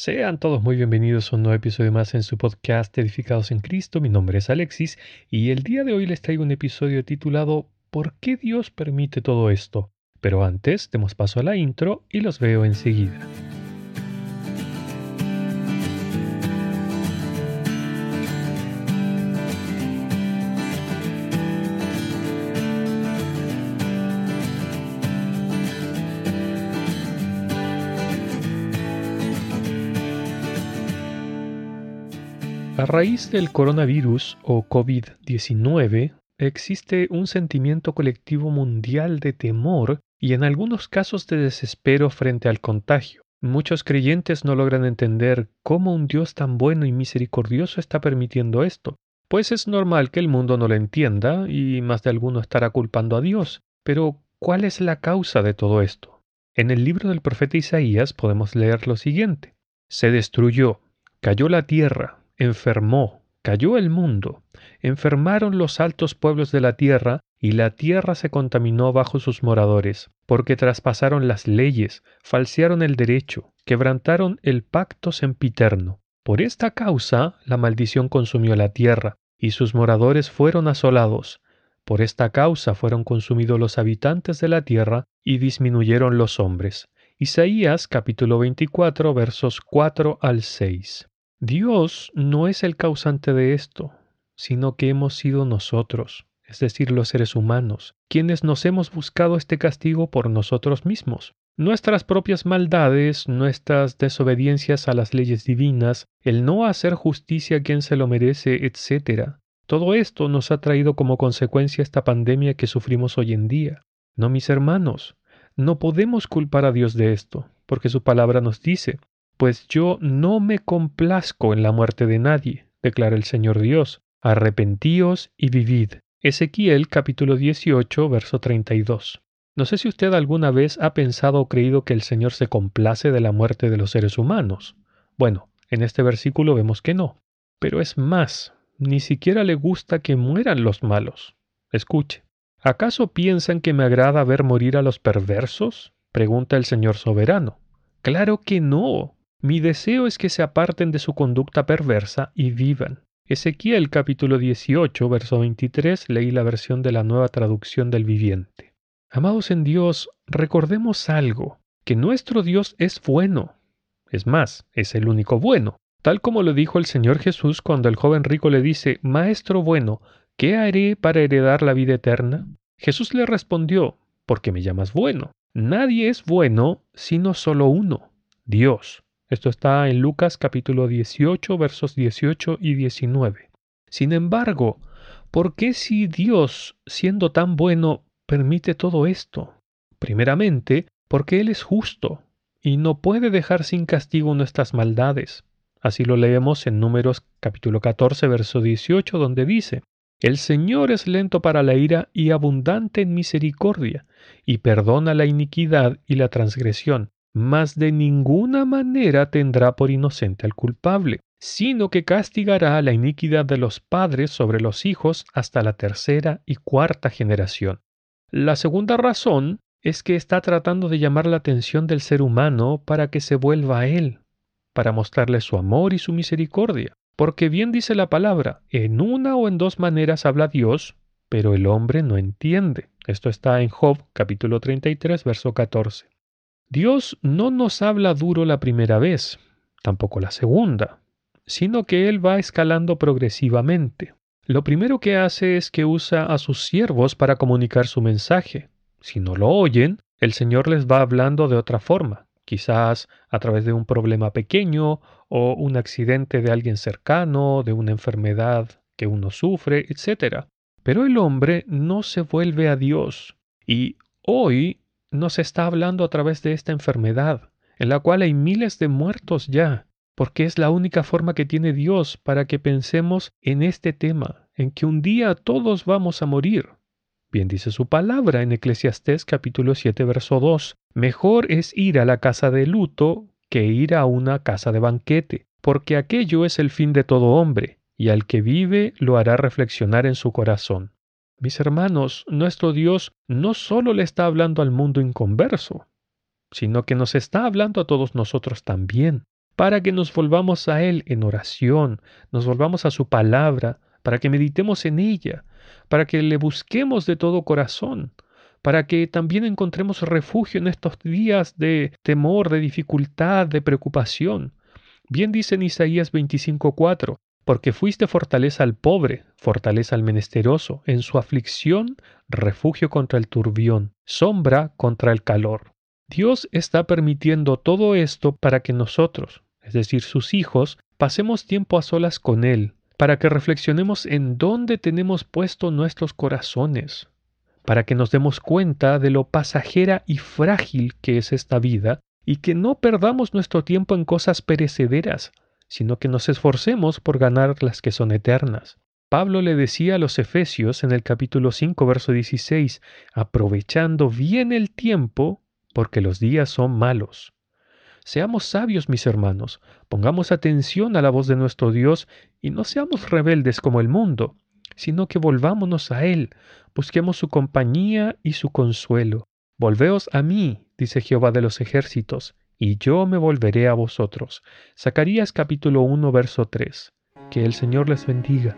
Sean todos muy bienvenidos a un nuevo episodio más en su podcast Edificados en Cristo. Mi nombre es Alexis y el día de hoy les traigo un episodio titulado ¿Por qué Dios permite todo esto? Pero antes demos paso a la intro y los veo enseguida. A raíz del coronavirus o COVID-19, existe un sentimiento colectivo mundial de temor y en algunos casos de desespero frente al contagio. Muchos creyentes no logran entender cómo un Dios tan bueno y misericordioso está permitiendo esto, pues es normal que el mundo no lo entienda y más de alguno estará culpando a Dios. Pero, ¿cuál es la causa de todo esto? En el libro del profeta Isaías podemos leer lo siguiente. Se destruyó, cayó la tierra, enfermó, cayó el mundo, enfermaron los altos pueblos de la tierra, y la tierra se contaminó bajo sus moradores, porque traspasaron las leyes, falsearon el derecho, quebrantaron el pacto sempiterno. Por esta causa la maldición consumió la tierra, y sus moradores fueron asolados. Por esta causa fueron consumidos los habitantes de la tierra, y disminuyeron los hombres. Isaías capítulo 24 versos 4 al 6. Dios no es el causante de esto, sino que hemos sido nosotros, es decir, los seres humanos, quienes nos hemos buscado este castigo por nosotros mismos. Nuestras propias maldades, nuestras desobediencias a las leyes divinas, el no hacer justicia a quien se lo merece, etc. Todo esto nos ha traído como consecuencia esta pandemia que sufrimos hoy en día. No, mis hermanos, no podemos culpar a Dios de esto, porque su palabra nos dice, pues yo no me complazco en la muerte de nadie, declara el Señor Dios. Arrepentíos y vivid. Ezequiel capítulo 18, verso 32. No sé si usted alguna vez ha pensado o creído que el Señor se complace de la muerte de los seres humanos. Bueno, en este versículo vemos que no. Pero es más, ni siquiera le gusta que mueran los malos. Escuche. ¿Acaso piensan que me agrada ver morir a los perversos? pregunta el Señor soberano. Claro que no. Mi deseo es que se aparten de su conducta perversa y vivan. Ezequiel capítulo 18, verso 23, leí la versión de la nueva traducción del viviente. Amados en Dios, recordemos algo, que nuestro Dios es bueno. Es más, es el único bueno. Tal como lo dijo el Señor Jesús cuando el joven rico le dice, Maestro bueno, ¿qué haré para heredar la vida eterna? Jesús le respondió, ¿por qué me llamas bueno? Nadie es bueno sino solo uno, Dios. Esto está en Lucas capítulo 18 versos 18 y 19. Sin embargo, ¿por qué si Dios, siendo tan bueno, permite todo esto? Primeramente, porque Él es justo y no puede dejar sin castigo nuestras maldades. Así lo leemos en Números capítulo 14 verso 18 donde dice, El Señor es lento para la ira y abundante en misericordia, y perdona la iniquidad y la transgresión, mas de ninguna manera tendrá por inocente al culpable, sino que castigará la iniquidad de los padres sobre los hijos hasta la tercera y cuarta generación. La segunda razón es que está tratando de llamar la atención del ser humano para que se vuelva a él, para mostrarle su amor y su misericordia. Porque bien dice la palabra, en una o en dos maneras habla Dios, pero el hombre no entiende. Esto está en Job capítulo 33, verso 14. Dios no nos habla duro la primera vez, tampoco la segunda, sino que Él va escalando progresivamente. Lo primero que hace es que usa a sus siervos para comunicar su mensaje. Si no lo oyen, el Señor les va hablando de otra forma, quizás a través de un problema pequeño o un accidente de alguien cercano, de una enfermedad que uno sufre, etc. Pero el hombre no se vuelve a Dios y hoy nos está hablando a través de esta enfermedad, en la cual hay miles de muertos ya, porque es la única forma que tiene Dios para que pensemos en este tema, en que un día todos vamos a morir. Bien dice su palabra en Eclesiastés capítulo 7 verso 2, mejor es ir a la casa de luto que ir a una casa de banquete, porque aquello es el fin de todo hombre, y al que vive lo hará reflexionar en su corazón. Mis hermanos, nuestro Dios no solo le está hablando al mundo inconverso, sino que nos está hablando a todos nosotros también, para que nos volvamos a Él en oración, nos volvamos a su palabra, para que meditemos en ella, para que le busquemos de todo corazón, para que también encontremos refugio en estos días de temor, de dificultad, de preocupación. Bien dice en Isaías 25:4, porque fuiste fortaleza al pobre, fortaleza al menesteroso, en su aflicción, refugio contra el turbión, sombra contra el calor. Dios está permitiendo todo esto para que nosotros, es decir, sus hijos, pasemos tiempo a solas con Él, para que reflexionemos en dónde tenemos puesto nuestros corazones, para que nos demos cuenta de lo pasajera y frágil que es esta vida y que no perdamos nuestro tiempo en cosas perecederas, sino que nos esforcemos por ganar las que son eternas. Pablo le decía a los Efesios en el capítulo 5, verso 16, aprovechando bien el tiempo, porque los días son malos. Seamos sabios, mis hermanos, pongamos atención a la voz de nuestro Dios y no seamos rebeldes como el mundo, sino que volvámonos a Él, busquemos su compañía y su consuelo. Volveos a mí, dice Jehová de los ejércitos, y yo me volveré a vosotros. Zacarías capítulo 1, verso 3. Que el Señor les bendiga.